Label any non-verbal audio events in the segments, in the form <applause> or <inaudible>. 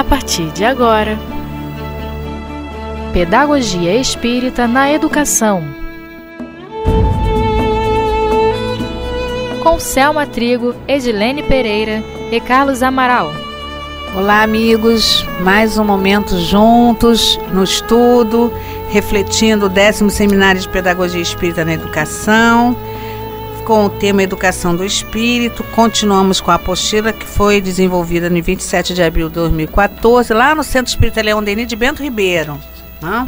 a partir de agora. Pedagogia Espírita na Educação. Com Selma Trigo, Edilene Pereira e Carlos Amaral. Olá, amigos. Mais um momento juntos no estudo, refletindo o décimo Seminário de Pedagogia Espírita na Educação com o tema Educação do Espírito. Continuamos com a apostila que foi desenvolvida no 27 de abril de 2014, lá no Centro Espírita Leão Denis de Bento Ribeiro. Né?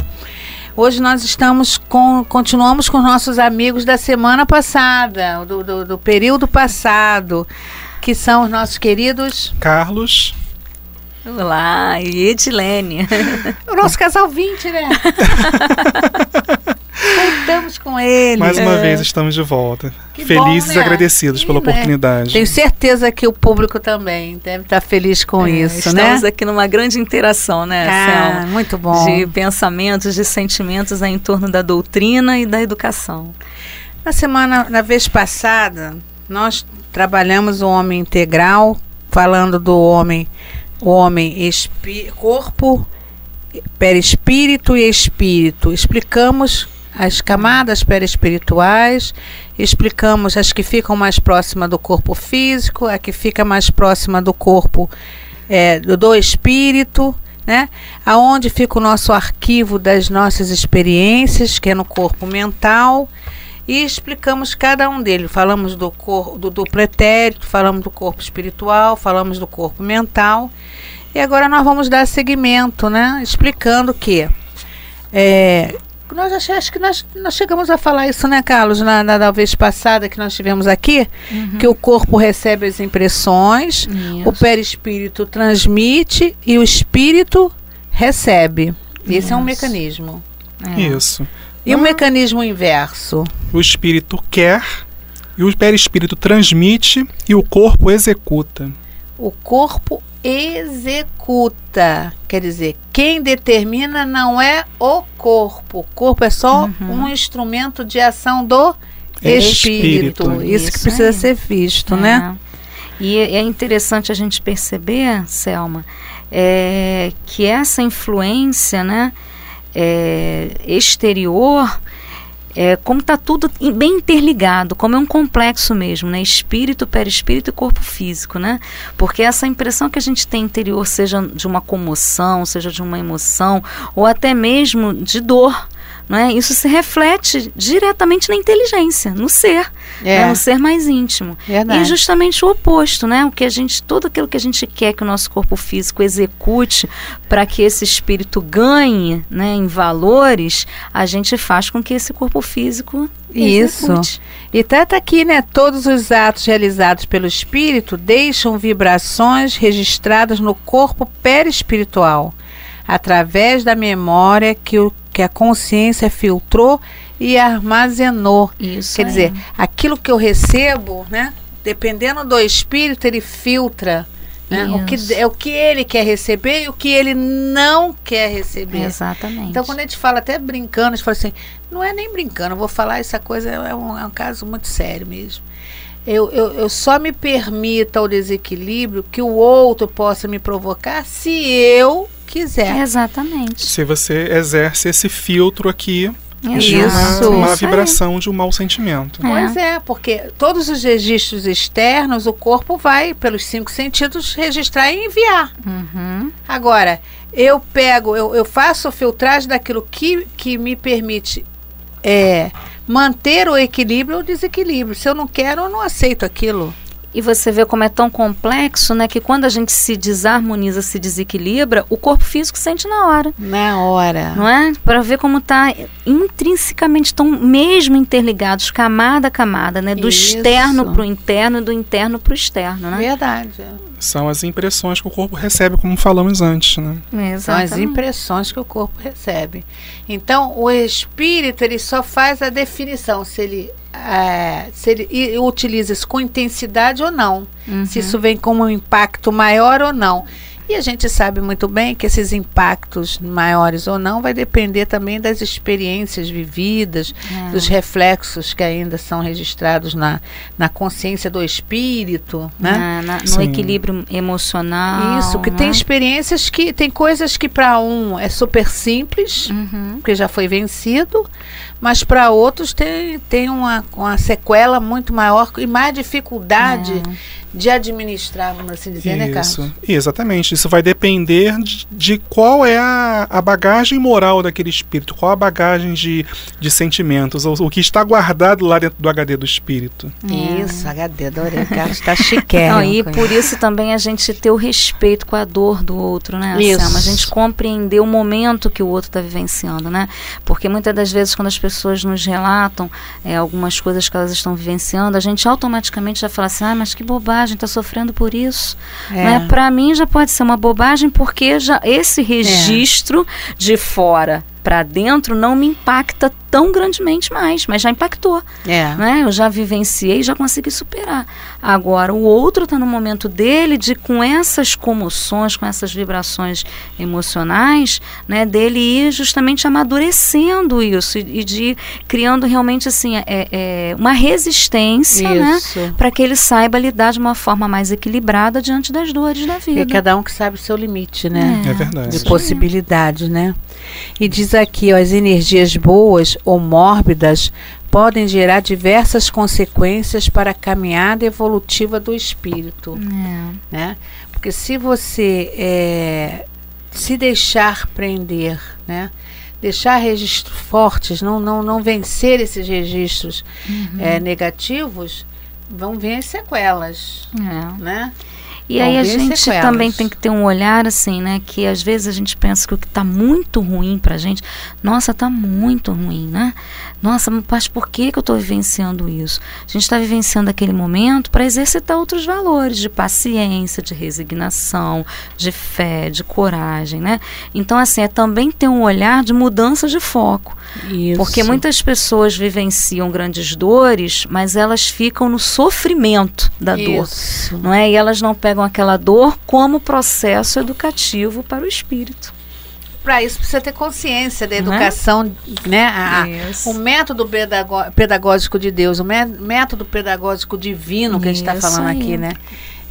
Hoje nós estamos com, continuamos com nossos amigos da semana passada, do, do, do período passado, que são os nossos queridos Carlos. Olá, e Edilene. <laughs> o nosso casal 20, né? <laughs> Ele. Mais uma é. vez estamos de volta. Que Felizes bom, né? e agradecidos pela né? oportunidade. Tenho certeza que o público também deve estar feliz com é, isso, estamos né? Estamos aqui numa grande interação, né, ah, Selma? Muito bom. De pensamentos, de sentimentos em torno da doutrina e da educação. Na semana, na vez passada, nós trabalhamos o homem integral, falando do homem, o homem corpo, perispírito e espírito. Explicamos as camadas perispirituais, explicamos as que ficam mais próximas do corpo físico, a que fica mais próxima do corpo é, do, do espírito, né? Aonde fica o nosso arquivo das nossas experiências, que é no corpo mental, e explicamos cada um deles. Falamos do, cor, do, do pretérito, falamos do corpo espiritual, falamos do corpo mental. E agora nós vamos dar seguimento, né? Explicando que é, nós acho, acho que nós, nós chegamos a falar isso, né, Carlos, na, na, na vez passada que nós tivemos aqui, uhum. que o corpo recebe as impressões, isso. o perispírito transmite e o espírito recebe. Esse isso. é um mecanismo. É. Isso. E o mecanismo inverso? O espírito quer e o perispírito transmite e o corpo executa. O corpo executa. Quer dizer, quem determina não é o corpo. O corpo é só uhum. um instrumento de ação do espírito. espírito. Isso, Isso, que precisa aí. ser visto, né? é. né? E é interessante a gente perceber, Selma, é, que essa influência né, é, exterior é, como está tudo bem interligado, como é um complexo mesmo, né? Espírito, perispírito e corpo físico, né? Porque essa impressão que a gente tem interior, seja de uma comoção, seja de uma emoção, ou até mesmo de dor, não é? Isso se reflete diretamente na inteligência, no ser, é. né? no ser mais íntimo. Verdade. E justamente o oposto, né? O que a gente, tudo aquilo que a gente quer que o nosso corpo físico execute para que esse espírito ganhe, né, em valores, a gente faz com que esse corpo físico isso. Execute. E trata tá aqui, né? Todos os atos realizados pelo espírito deixam vibrações registradas no corpo perispiritual, através da memória que o que a consciência filtrou e armazenou. Isso Quer aí. dizer, aquilo que eu recebo, né? Dependendo do espírito, ele filtra. Né? O, que, é o que ele quer receber e o que ele não quer receber. Exatamente. Então, quando a gente fala até brincando, a gente fala assim, não é nem brincando, eu vou falar essa coisa, é um, é um caso muito sério mesmo. Eu, eu, eu, só me permita o desequilíbrio que o outro possa me provocar se eu quiser. Exatamente. Se você exerce esse filtro aqui de uma, uma vibração de um mau sentimento. É. Pois é, porque todos os registros externos, o corpo vai, pelos cinco sentidos, registrar e enviar. Uhum. Agora, eu pego, eu, eu faço a filtragem daquilo que, que me permite é, manter o equilíbrio ou desequilíbrio. Se eu não quero, eu não aceito aquilo. E você vê como é tão complexo, né? Que quando a gente se desarmoniza, se desequilibra, o corpo físico sente na hora. Na hora. Não é? Para ver como está intrinsecamente, estão mesmo interligados, camada a camada, né? Do Isso. externo para o interno e do interno para o externo, né? Verdade. São as impressões que o corpo recebe, como falamos antes, né? Exatamente. São as impressões que o corpo recebe. Então, o espírito, ele só faz a definição se ele é, se ele utiliza isso com intensidade ou não. Uhum. Se isso vem com um impacto maior ou não. E a gente sabe muito bem que esses impactos maiores ou não vai depender também das experiências vividas, É. dos reflexos que ainda são registrados na, na consciência do espírito, né? Na- na- no Sim. equilíbrio emocional. Isso, que né? tem experiências que tem coisas que para um é super simples, Uhum. porque já foi vencido, mas para outros tem, tem uma, uma sequela muito maior e mais dificuldade É. de administrar, vamos assim dizer, né, Carlos? Isso, exatamente. Isso vai depender de, de qual é a, a bagagem moral daquele espírito, qual a bagagem de, de sentimentos, ou, o que está guardado lá dentro do HD do espírito. Isso, HD, adorei. Carlos está chiquérrimo. Não, e por isso também a gente ter o respeito com a dor do outro, né, Isso. Selma? A gente compreender o momento que o outro está vivenciando, né? Porque muitas das vezes quando as pessoas nos relatam é, algumas coisas que elas estão vivenciando, a gente automaticamente já fala assim, ah, mas que bobagem, está sofrendo por isso. É. Né? Para mim já pode ser uma bobagem porque já esse registro de fora para dentro não me impacta tão grandemente mais, mas já impactou É. né? Eu já vivenciei, já consegui superar. Agora, o outro está no momento dele de com essas comoções, com essas vibrações emocionais, né? Dele ir justamente amadurecendo isso e, e de criando realmente assim é, é, uma resistência, né? Para que ele saiba lidar de uma forma mais equilibrada diante das dores da E vida. cada um que sabe o seu limite, né? É, verdade. de possibilidades, né? E diz aqui, ó, as energias boas ou mórbidas podem gerar diversas consequências para a caminhada evolutiva do espírito, É. né? Porque se você é, se deixar prender, né? Deixar registros fortes, não, não, não vencer esses registros é, negativos, vão vir as sequelas, É. né? E aí a gente sequelas. também tem que ter um olhar assim, né? Que às vezes a gente pensa que o que está muito ruim pra gente, nossa, tá muito ruim, né? Nossa, mas por que, que eu estou vivenciando isso? A gente está vivenciando aquele momento para exercitar outros valores de paciência, de resignação, de fé, de coragem, né? Então, assim, é também ter um olhar de mudança de foco. Isso. Porque muitas pessoas vivenciam grandes dores, mas elas ficam no sofrimento da dor Isso. não é? E elas não pegam aquela dor como processo educativo para o espírito. Para isso precisa ter consciência da é? educação, né? A- Isso. o método pedagó- pedagógico de Deus, o mé- método pedagógico divino que a gente está Isso falando aí. aqui, né?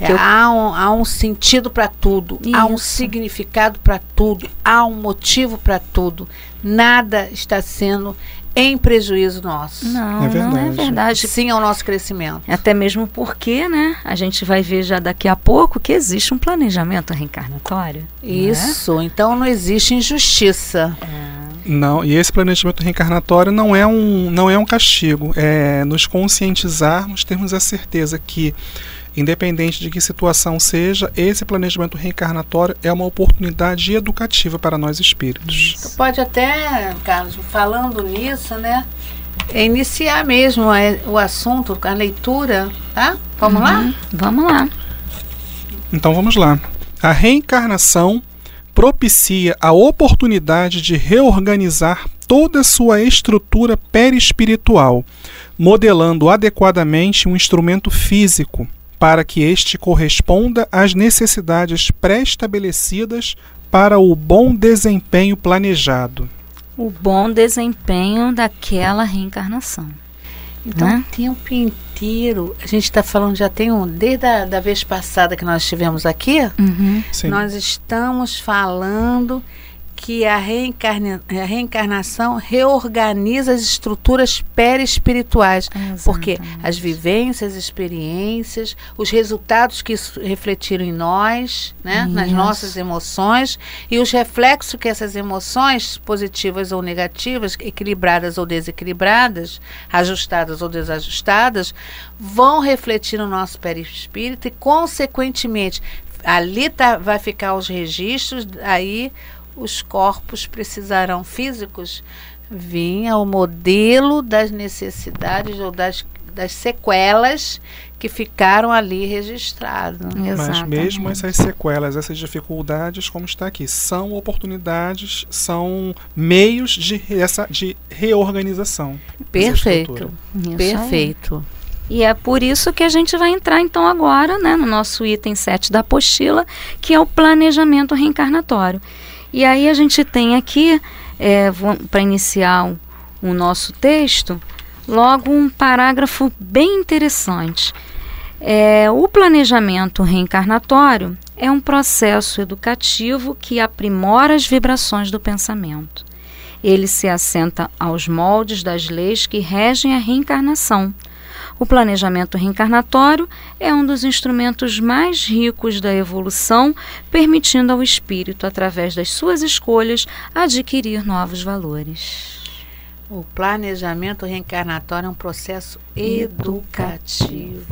É, eu- há, um, há um sentido para tudo, há um Isso. significado para tudo, há um motivo para tudo. Nada está sendo em prejuízo nosso. Não, É não é verdade. verdade. Sim ao nosso crescimento. Até mesmo porque, né? A gente vai ver já daqui a pouco que existe um planejamento reencarnatório. Isso, então não existe injustiça. Não, e esse planejamento reencarnatório não é um, não é um castigo, é nos conscientizarmos, termos a certeza que, independente de que situação seja, esse planejamento reencarnatório é uma oportunidade educativa para nós espíritos. Tu pode até, Carlos, falando nisso, né? é Iniciar mesmo é, o assunto, a leitura, tá? Vamos lá? Uhum. Vamos lá. Então vamos lá. A reencarnação propicia a oportunidade de reorganizar toda a sua estrutura perispiritual, modelando adequadamente um instrumento físico para que este corresponda às necessidades pré-estabelecidas para o bom desempenho planejado. O bom desempenho daquela reencarnação. Então, Né? o tempo inteiro, a gente está falando, já tem um, desde a da vez passada que nós estivemos aqui, Uhum. Nós estamos falando que a, reencarna, a reencarnação reorganiza as estruturas perispirituais. Porque Exatamente. as vivências, experiências, os resultados que isso refletiram em nós, né, nas nossas emoções e os reflexos que essas emoções, positivas ou negativas, equilibradas ou desequilibradas, ajustadas ou desajustadas, vão refletir no nosso perispírito e, consequentemente, ali tá, vai ficar os registros, aí os corpos precisarão físicos vir ao modelo das necessidades ou das, das sequelas que ficaram ali registradas. Mas Exatamente. mesmo essas sequelas, essas dificuldades, como está aqui, são oportunidades, são meios de, essa, de reorganização. Perfeito, perfeito. E é por isso que a gente vai entrar então agora né, no nosso item 7 da apostila, que é o planejamento reencarnatório. E aí a gente tem aqui, é, para iniciar o, nosso texto, logo um parágrafo bem interessante. É, o planejamento reencarnatório é um processo educativo que aprimora as vibrações do pensamento. Ele se assenta aos moldes das leis que regem a reencarnação. O planejamento reencarnatório é um dos instrumentos mais ricos da evolução, permitindo ao espírito, através das suas escolhas, adquirir novos valores. O planejamento reencarnatório é um processo educativo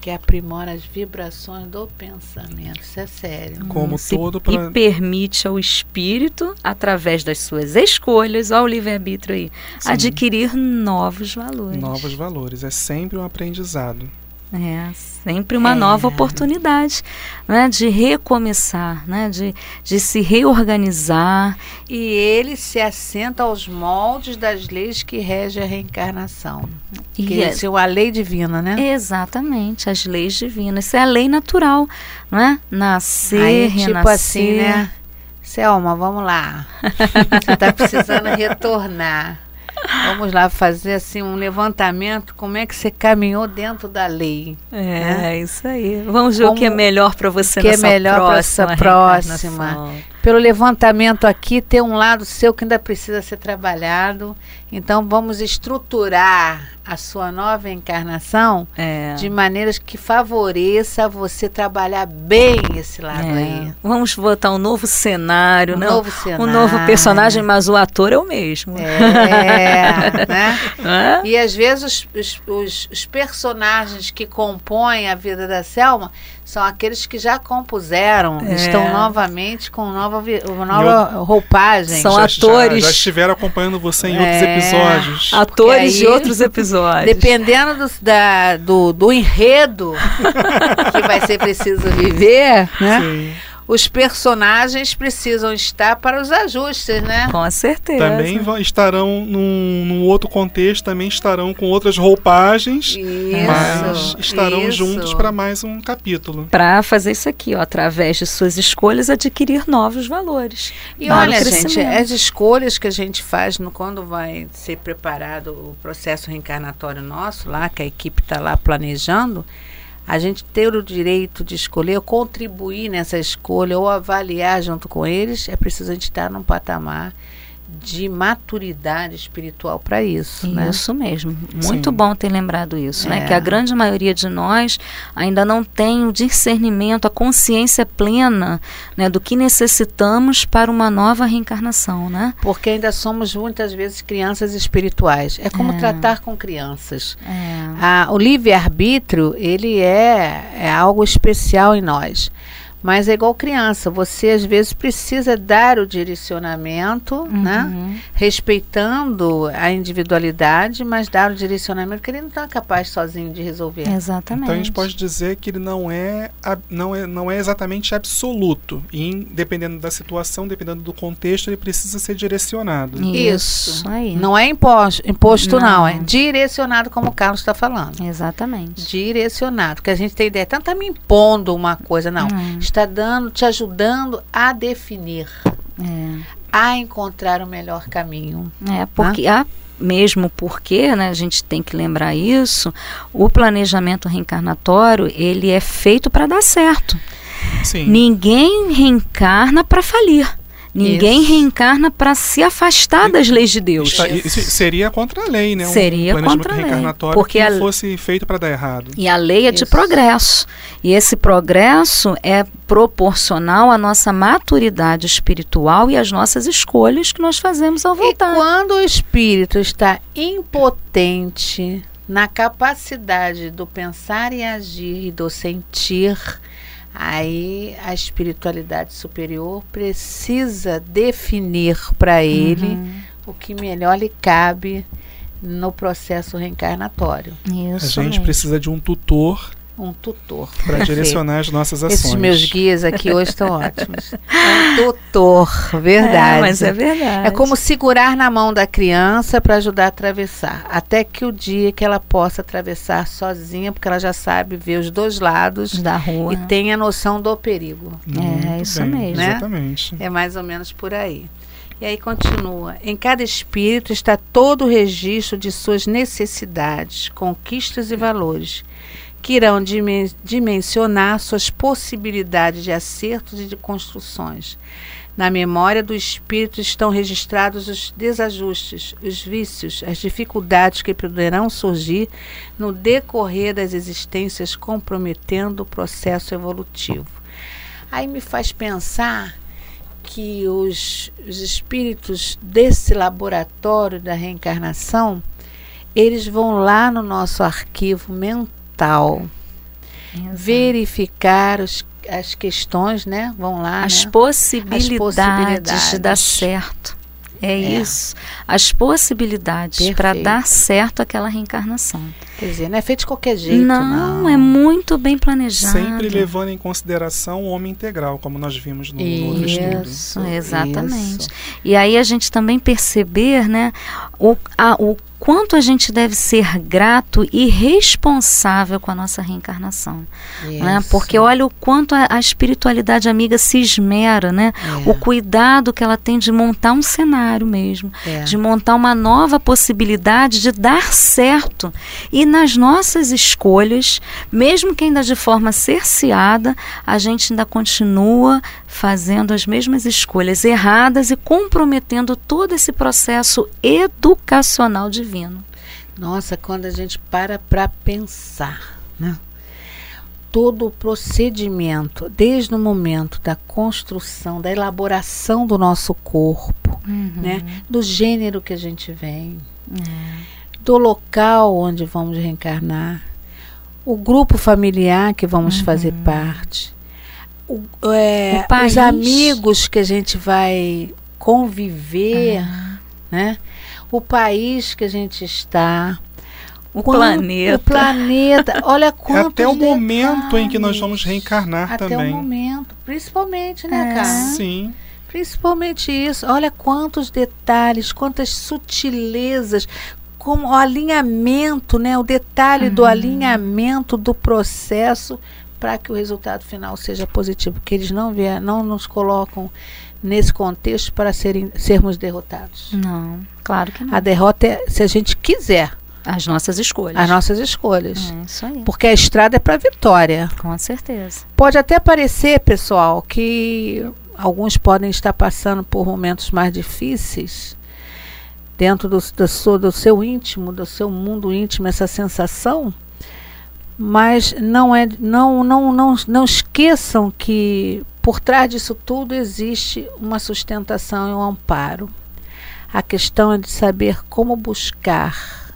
que aprimora as vibrações do pensamento. Isso é sério. Como Se- todo E pra- permite ao espírito, através das suas escolhas, ao livre-arbítrio aí, Sim. adquirir novos valores. novos valores. É sempre um aprendizado. É, sempre uma É. nova oportunidade né, de recomeçar, né, de, de se reorganizar. E ele se assenta aos moldes das leis que regem a reencarnação. E Que é- é a lei divina, né? Exatamente, as leis divinas. Isso é a lei natural, não é? Nascer, Aí, renascer. tipo assim, né? Selma, vamos lá. <laughs> Você está precisando retornar. Vamos lá fazer assim um levantamento. Como é que você caminhou dentro da lei? É, isso aí. Vamos ver o Como- que é melhor para você que é nessa melhor pra próxima essa próxima. Pelo levantamento aqui, tem um lado seu que ainda precisa ser trabalhado. Então, vamos estruturar a sua nova encarnação É. de maneiras que favoreça você trabalhar bem esse lado É. aí. Vamos botar um novo cenário, Um né? novo um cenário. novo personagem, mas o ator é o mesmo. É, <laughs> né? E às vezes os, os, os- os personagens que compõem a vida da Selma são aqueles que já compuseram, É. estão novamente com nova, nova roupagem. São já, atores. Já, já estiveram acompanhando você em É. outros episódios. Atores de aí, outros episódios. <laughs> Dependendo do, da- do, do enredo que vai ser preciso viver, né? Sim. Os personagens precisam estar para os ajustes, né? Com certeza. Também vão- estarão num, num outro contexto, também estarão com outras roupagens, Isso, mas estarão isso. juntos para mais um capítulo. Para fazer isso aqui, ó, através de suas escolhas, adquirir novos valores. E olha, gente, as escolhas que a gente faz no, quando vai ser preparado o processo reencarnatório nosso, lá, que a equipe está lá planejando, a gente ter o direito de escolher, ou contribuir nessa escolha, ou avaliar junto com eles, é preciso a gente estar num patamar de maturidade espiritual para isso, né? Isso mesmo. Muito Sim. bom ter lembrado isso, né? É. Que a grande maioria de nós ainda não tem o discernimento, a consciência plena né, do que necessitamos para uma nova reencarnação, né? Porque ainda somos muitas vezes crianças espirituais. É como É. tratar com crianças. É. Ah, o livre-arbítrio, ele é, é algo especial em nós. Mas é igual criança, você às vezes precisa dar o direcionamento, né? Uhum. Respeitando a individualidade, mas dar o direcionamento que ele não está capaz sozinho de resolver. Exatamente. Então a gente pode dizer que ele não é, não é, não é exatamente absoluto. E dependendo da situação, dependendo do contexto, ele precisa ser direcionado. Isso, aí. Não é imposto, imposto não. Não. é direcionado, como o Carlos está falando. Exatamente. Direcionado, porque a gente tem ideia, tanto está me impondo uma coisa, não. Hum. Está dando, te ajudando a definir, É. a encontrar o melhor caminho. É, porque há mesmo porque, né, a gente tem que lembrar isso, o planejamento reencarnatório, ele é feito para dar certo. Sim. Ninguém reencarna para falir. Ninguém Isso. reencarna para se afastar das leis de Deus. Está- isso seria contra a lei, né? Um Seria contra a lei, reencarnatório porque que a- fosse feito para dar errado. E a lei é de Isso. progresso. E esse progresso é proporcional à nossa maturidade espiritual e às nossas escolhas que nós fazemos ao E voltar. quando o espírito está impotente na capacidade do pensar e agir e do sentir, aí a espiritualidade superior precisa definir para ele Uhum. o que melhor lhe cabe no processo reencarnatório. A Isso gente mesmo. precisa de um tutor um tutor. Para direcionar as nossas ações. Esses meus guias aqui hoje estão <laughs> ótimos. É um tutor, verdade. É, mas é verdade. É como segurar na mão da criança para ajudar a atravessar, até que o dia que ela possa atravessar sozinha, porque ela já sabe ver os dois lados da rua e tem a noção do perigo. Muito É, isso bem, mesmo. Né? Exatamente. É mais ou menos por aí. E aí continua. Em cada espírito está todo o registro de suas necessidades, conquistas e valores, que irão dimen- dimensionar suas possibilidades de acertos e de construções. Na memória do espírito estão registrados os desajustes, os vícios, as dificuldades que poderão surgir no decorrer das existências, comprometendo o processo evolutivo. Aí me faz pensar que os, os espíritos desse laboratório da reencarnação, eles vão lá no nosso arquivo mental Exato. verificar os, as questões, né? Vão lá, as né? possibilidades, de possibilidades. dar certo. É, É. isso. As possibilidades para dar certo aquela reencarnação. Quer dizer, não é feito de qualquer jeito, não, não. é muito bem planejado. Sempre levando em consideração o homem integral, como nós vimos no, no outro estudo. Isso, Exatamente. isso. E aí a gente também perceber, né, o, a- o quanto a gente deve ser grato e responsável com a nossa reencarnação, né? Porque olha o quanto a, a espiritualidade amiga se esmera, né? É. O cuidado que ela tem de montar um cenário mesmo, É. de montar uma nova possibilidade de dar certo. E nas nossas escolhas, mesmo que ainda de forma cerceada, a gente ainda continua fazendo as mesmas escolhas erradas e comprometendo todo esse processo educacional divino. Nossa, quando a gente para para pensar, né? Todo o procedimento, desde o momento da construção, da elaboração do nosso corpo, né? Do gênero que a gente vem, do local onde vamos reencarnar, o grupo familiar que vamos fazer parte, o- é, O os amigos que a gente vai conviver, né? O país que a gente está, O Quanto- planeta. O planeta. Olha <laughs> É quantos até o momento em que nós detalhes. vamos reencarnar Até também. o momento. Principalmente, né, É. cara? Sim. Principalmente isso. Olha quantos detalhes, quantas sutilezas, como o alinhamento, né? O detalhe do alinhamento do processo para que o resultado final seja positivo. Porque eles não, vier, não nos colocam nesse contexto para serem, sermos derrotados. Não, claro que não. A derrota é se a gente quiser As nossas escolhas. as nossas escolhas. É isso aí. Porque a estrada é para vitória. Com certeza. Pode até parecer, pessoal, que alguns podem estar passando por momentos mais difíceis dentro do, do, seu, do seu íntimo, do seu mundo íntimo, essa sensação. Mas não é, não, não, não, não esqueçam que por trás disso tudo existe uma sustentação e um amparo. A questão é de saber como buscar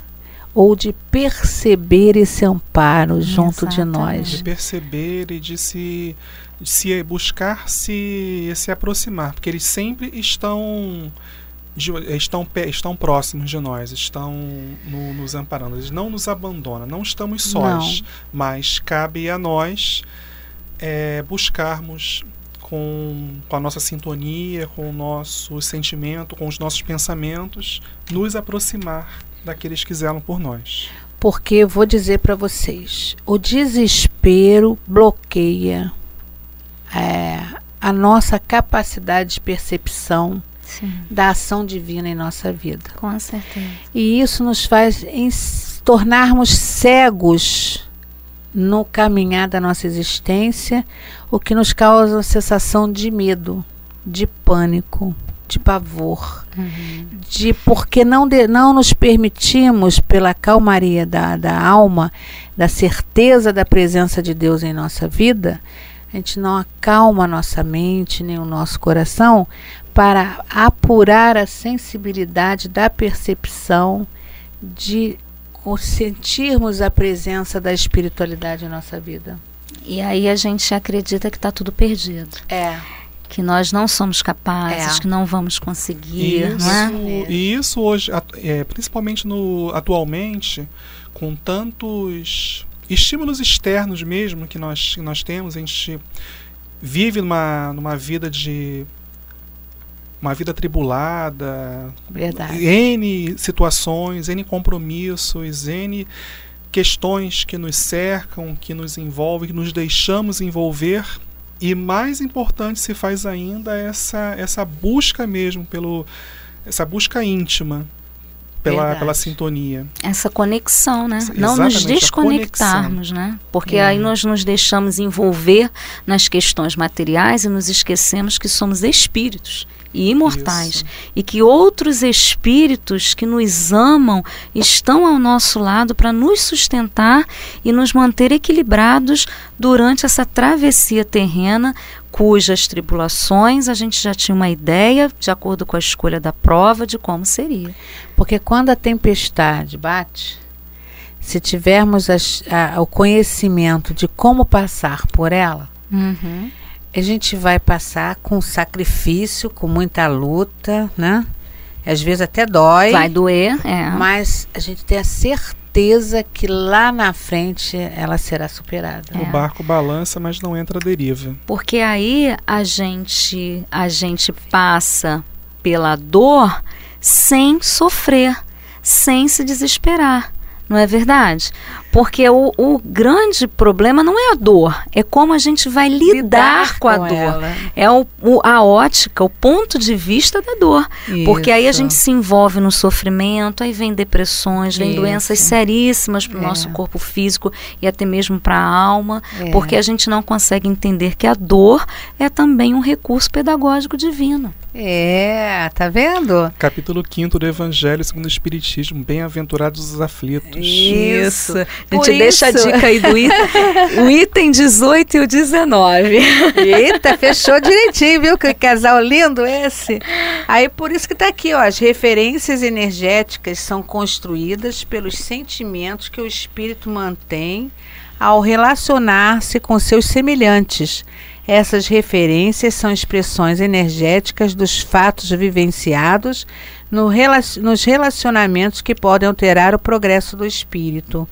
ou de perceber esse amparo junto de nós. De perceber e de se, de se buscar se, se aproximar. Porque eles sempre estão. De- estão, estão próximos de nós, estão no- nos amparando. Eles não nos abandonam, não estamos sós. Mas cabe a nós é, buscarmos com, com a nossa sintonia, com o nosso sentimento, com os nossos pensamentos, nos aproximar daqueles que zelam por nós. Porque vou dizer para vocês, o desespero bloqueia é, a nossa capacidade de percepção Sim, da ação divina em nossa vida. com certeza. E isso nos faz tornarmos cegos no caminhar da nossa existência, o que nos causa uma sensação de medo, de pânico, de pavor, de porque não, de- não nos permitimos, pela calmaria da, da alma, da certeza da presença de Deus em nossa vida, a gente não acalma a nossa mente nem o nosso coração para apurar a sensibilidade da percepção de sentirmos a presença da espiritualidade em nossa vida. E aí a gente acredita que está tudo perdido. É. Que nós não somos capazes, É. que não vamos conseguir, não é? Isso, e isso hoje, é, principalmente no, atualmente, com tantos estímulos externos mesmo que nós, que nós temos, a gente vive numa, numa vida de uma vida tribulada, Verdade. N situações, N compromissos, N questões que nos cercam, que nos envolvem, que nos deixamos envolver. E mais importante se faz ainda essa, essa busca mesmo pelo essa busca íntima pela, pela sintonia. Essa conexão, né? Exatamente, Não nos desconectarmos, né? Porque é. aí nós nos deixamos envolver nas questões materiais e nos esquecemos que somos espíritos e imortais Isso. e que outros espíritos que nos amam estão ao nosso lado para nos sustentar e nos manter equilibrados durante essa travessia terrena cujas tribulações a gente já tinha uma ideia, de acordo com a escolha da prova, de como seria. Porque quando a tempestade bate, se tivermos as, a, o conhecimento de como passar por ela, uhum. A gente vai passar com sacrifício, com muita luta, né? Às vezes até dói. Vai doer, é. Mas a gente tem a certeza que lá na frente ela será superada. É. O barco balança, mas não entra a deriva. Porque aí a gente a gente passa pela dor sem sofrer, sem se desesperar. Não é verdade? Porque o, o, grande problema não é a dor, é como a gente vai lidar, lidar com a com dor. Ela. É o, o, a ótica, o ponto de vista da dor. Isso. Porque aí a gente se envolve no sofrimento, aí vem depressões, vem Isso. doenças seríssimas para o é. nosso corpo físico e até mesmo para a alma, é. porque a gente não consegue entender que a dor é também um recurso pedagógico divino. É, tá vendo? Capítulo 5 do Evangelho segundo o Espiritismo, bem-aventurados os aflitos. Isso. A gente deixa isso. a dica aí do item, <laughs> o item 18 e o 19. Eita, fechou direitinho, viu? Que casal lindo esse. Aí por isso que tá aqui, ó, as referências energéticas são construídas pelos sentimentos que o espírito mantém ao relacionar-se com seus semelhantes. Essas referências são expressões energéticas dos fatos vivenciados no nos relacionamentos que podem alterar o progresso do espírito.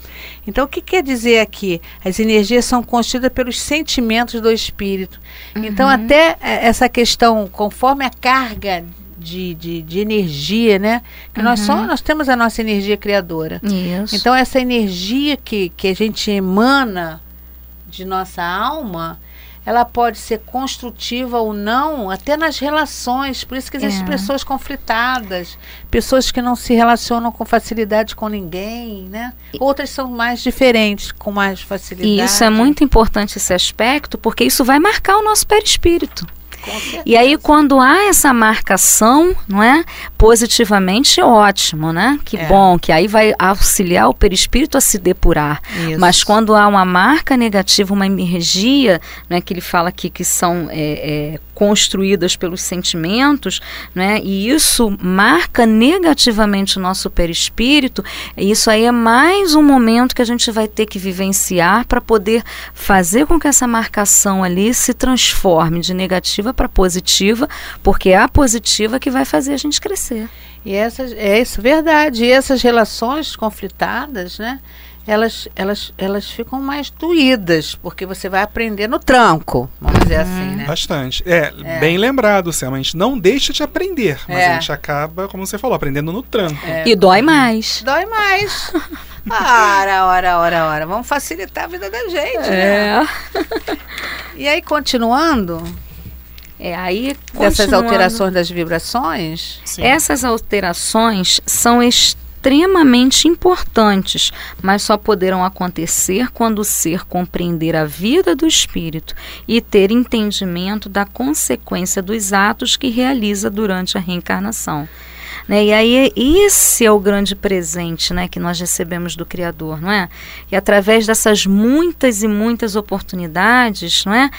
Então, o que quer dizer aqui? As energias são constituídas pelos sentimentos do espírito. Então, uhum. Então, até é, essa questão, conforme a carga de, de, de, energia, né? Que uhum. nós só nós temos a nossa energia criadora. Isso. Então essa energia que, que a gente emana de nossa alma, ela pode ser construtiva ou não, até nas relações. Por isso que existem é. pessoas conflitadas, pessoas que não se relacionam com facilidade com ninguém, né? Outras são mais diferentes, com mais facilidade. E isso é muito importante esse aspecto, porque isso vai marcar o nosso perispírito. E aí, quando há essa marcação, não é? Positivamente, ótimo, né? Que é. bom, que aí vai auxiliar o perispírito a se depurar. Isso. Mas quando há uma marca negativa, uma energia, né, que ele fala aqui que são é, é, construídas pelos sentimentos, né? E isso marca negativamente o nosso perispírito. Isso aí é mais um momento que a gente vai ter que vivenciar para poder fazer com que essa marcação ali se transforme de negativa para positiva, porque é a positiva que vai fazer a gente crescer. E essas, é isso, verdade. E essas relações conflitadas, né? Elas, elas, elas ficam mais doídas, porque você vai aprender no tranco, vamos dizer uhum. assim, né? Bastante. É, é, bem lembrado, Selma. A gente não deixa de aprender, mas é. a gente acaba, como você falou, aprendendo no tranco. É. E dói mais. Dói mais. <laughs> ora, ora, ora, ora. Vamos facilitar a vida da gente, né? É. E aí, continuando, é, aí, essas alterações das vibrações? Sim. Essas alterações são extremamente importantes, mas só poderão acontecer quando o ser compreender a vida do espírito e ter entendimento da consequência dos atos que realiza durante a reencarnação. Né? E aí esse é o grande presente né, que nós recebemos do Criador, não é? E através dessas muitas e muitas oportunidades, não é?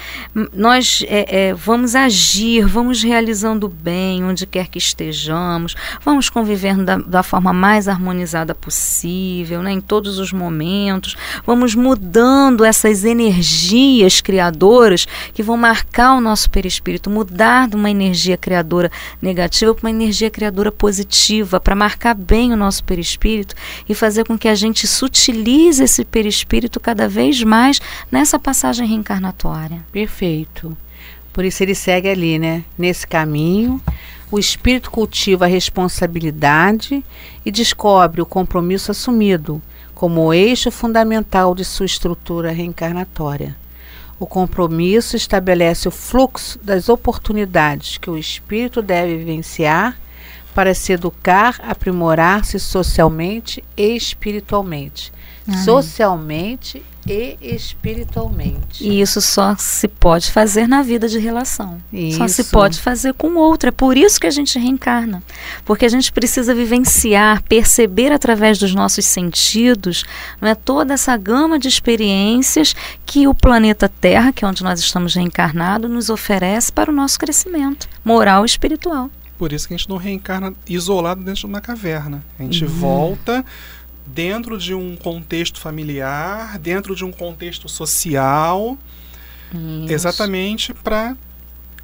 Nós é, é, vamos agir, vamos realizando bem onde quer que estejamos, vamos convivendo da, da forma mais harmonizada possível, né, em todos os momentos, vamos mudando essas energias criadoras que vão marcar o nosso perispírito, mudar de uma energia criadora negativa para uma energia criadora positiva positiva para marcar bem o nosso perispírito e fazer com que a gente sutilize esse perispírito cada vez mais nessa passagem reencarnatória. Perfeito. Por isso ele segue ali, né? Nesse caminho, o espírito cultiva a responsabilidade e descobre o compromisso assumido como eixo fundamental de sua estrutura reencarnatória. O compromisso estabelece o fluxo das oportunidades que o espírito deve vivenciar para se educar, aprimorar-se socialmente e espiritualmente. Socialmente e espiritualmente. E isso só se pode fazer na vida de relação. Isso. Só se pode fazer com outro. É por isso que a gente reencarna. Porque a gente precisa vivenciar, perceber através dos nossos sentidos não é, toda essa gama de experiências que o planeta Terra, que é onde nós estamos reencarnados, nos oferece para o nosso crescimento moral e espiritual. Por isso que a gente não reencarna isolado dentro de uma caverna. A gente volta dentro de um contexto familiar, dentro de um contexto social, exatamente para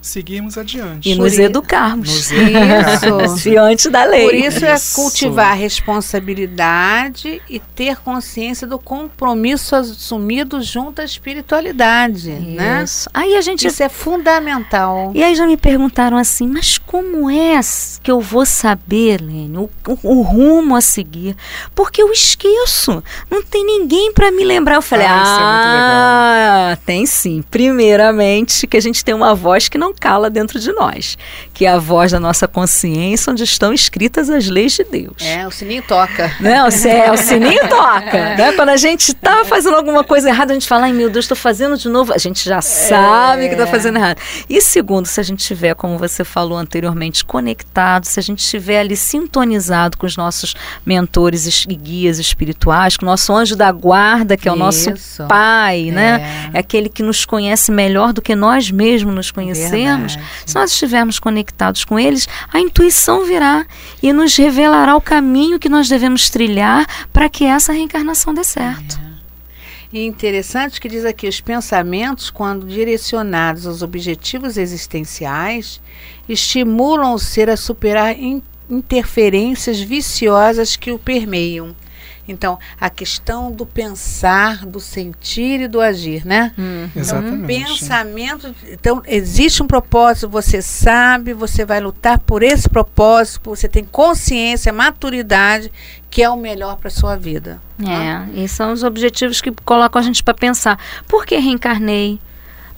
seguirmos adiante. E nos educarmos. Nos educarmos. Isso. <laughs> Diante da lei. Por isso é Isso. cultivar a responsabilidade e ter consciência do compromisso assumido junto à espiritualidade, né? Isso. Aí a gente Isso é fundamental. E aí já me perguntaram assim, mas como é que eu vou saber, Lene, o, o- o rumo a seguir? Porque eu esqueço, não tem ninguém para me lembrar. Eu falei, Ah, isso é muito ah, tem sim. Primeiramente, que a gente tem uma voz que não cala dentro de nós, que é a voz da nossa consciência, onde estão escritas as leis de Deus. É, o sininho toca. Né? O, ce- o sininho toca. Né? Quando a gente tá fazendo alguma coisa errada, a gente fala, ai meu Deus, estou fazendo de novo. A gente já sabe que está fazendo errado. E segundo, se a gente estiver, como você falou anteriormente, conectado, se a gente estiver ali sintonizado com os nossos mentores es- e guias espirituais, com o nosso anjo da guarda, que é o nosso Isso. pai, né? É aquele que nos conhece melhor do que nós mesmos nos conhecemos. Se nós estivermos conectados com eles, a intuição virá e nos revelará o caminho que nós devemos trilhar para que essa reencarnação dê certo. E interessante que diz aqui, os pensamentos, quando direcionados aos objetivos existenciais, estimulam o ser a superar in- interferências viciosas que o permeiam. Então, a questão do pensar, do sentir e do agir, né? Exatamente. Pensamento. Então, existe um propósito, você sabe, você vai lutar por esse propósito, você tem consciência, maturidade, que é o melhor para sua vida. É, e são os objetivos que colocam a gente para pensar. Por que reencarnei?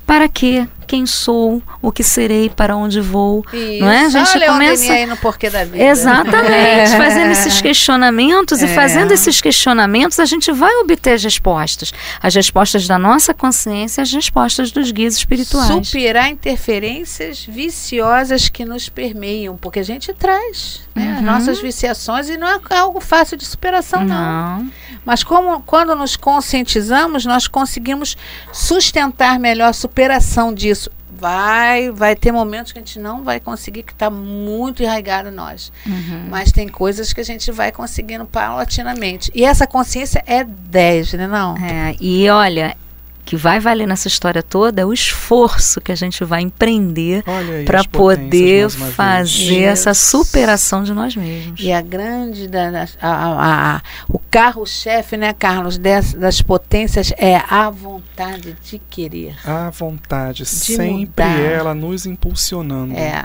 Para quê? Quem sou? O que serei? Para onde vou? Isso. Não é? A gente Olha começa- aí no porquê da vida. Exatamente. <laughs> Fazendo esses questionamentos É. e fazendo esses questionamentos, a gente vai obter as respostas. As respostas da nossa consciência, as respostas dos guias espirituais. Superar interferências viciosas que nos permeiam, porque a gente traz né, as Uhum. nossas viciações e não é algo fácil de superação, não. Não. Mas como, quando nos conscientizamos, nós conseguimos sustentar melhor a superação disso. Vai, vai ter momentos que a gente não vai conseguir, que está muito enraigado em nós. Uhum. Mas tem coisas que a gente vai conseguindo paulatinamente. E essa consciência é 10, né? Não? É, e olha, que vai valer nessa história toda é o esforço que a gente vai empreender para poder fazer essa Isso. superação de nós mesmos. E a grande, da, a- a- a- o carro-chefe, né, Carlos, das, das potências é a vontade de querer. À vontade, sempre mudar. ela nos impulsionando. É.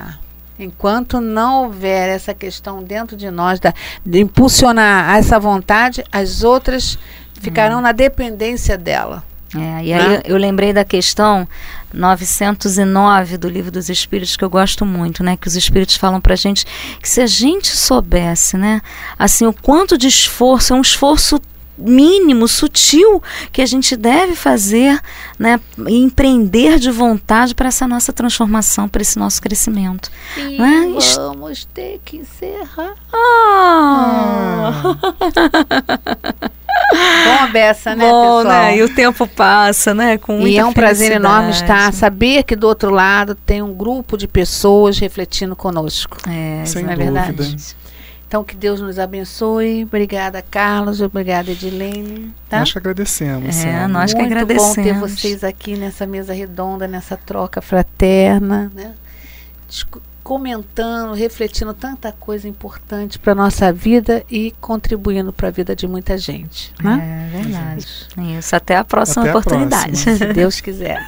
Enquanto não houver essa questão dentro de nós da, de impulsionar essa vontade, as outras ficarão na dependência dela. É, e aí Né? eu lembrei da questão 909 do Livro dos Espíritos, que eu gosto muito, né? Que os Espíritos falam pra gente que se a gente soubesse, né? Assim, o quanto de esforço, é um esforço mínimo, sutil, que a gente deve fazer, né? E empreender de vontade para essa nossa transformação, para esse nosso crescimento. E Mas- vamos ter que encerrar. Ah! <laughs> Bom a beça, né, Bom, pessoal? né? E o tempo passa, né? Com E é um prazer enorme estar, saber que do outro lado tem um grupo de pessoas refletindo conosco. É, Sem não é dúvida. verdade? Então, que Deus nos abençoe. Obrigada, Carlos. Obrigada, Edilene. Tá? Nós que agradecemos. É, Selma. nós que Muito bom ter agradecemos. vocês aqui nessa mesa redonda, nessa troca fraterna. Né? Discu- comentando, refletindo tanta coisa importante para nossa vida e contribuindo para a vida de muita gente. Né? É verdade. Isso. Até a próxima Até a oportunidade. próxima. <laughs> Se Deus quiser.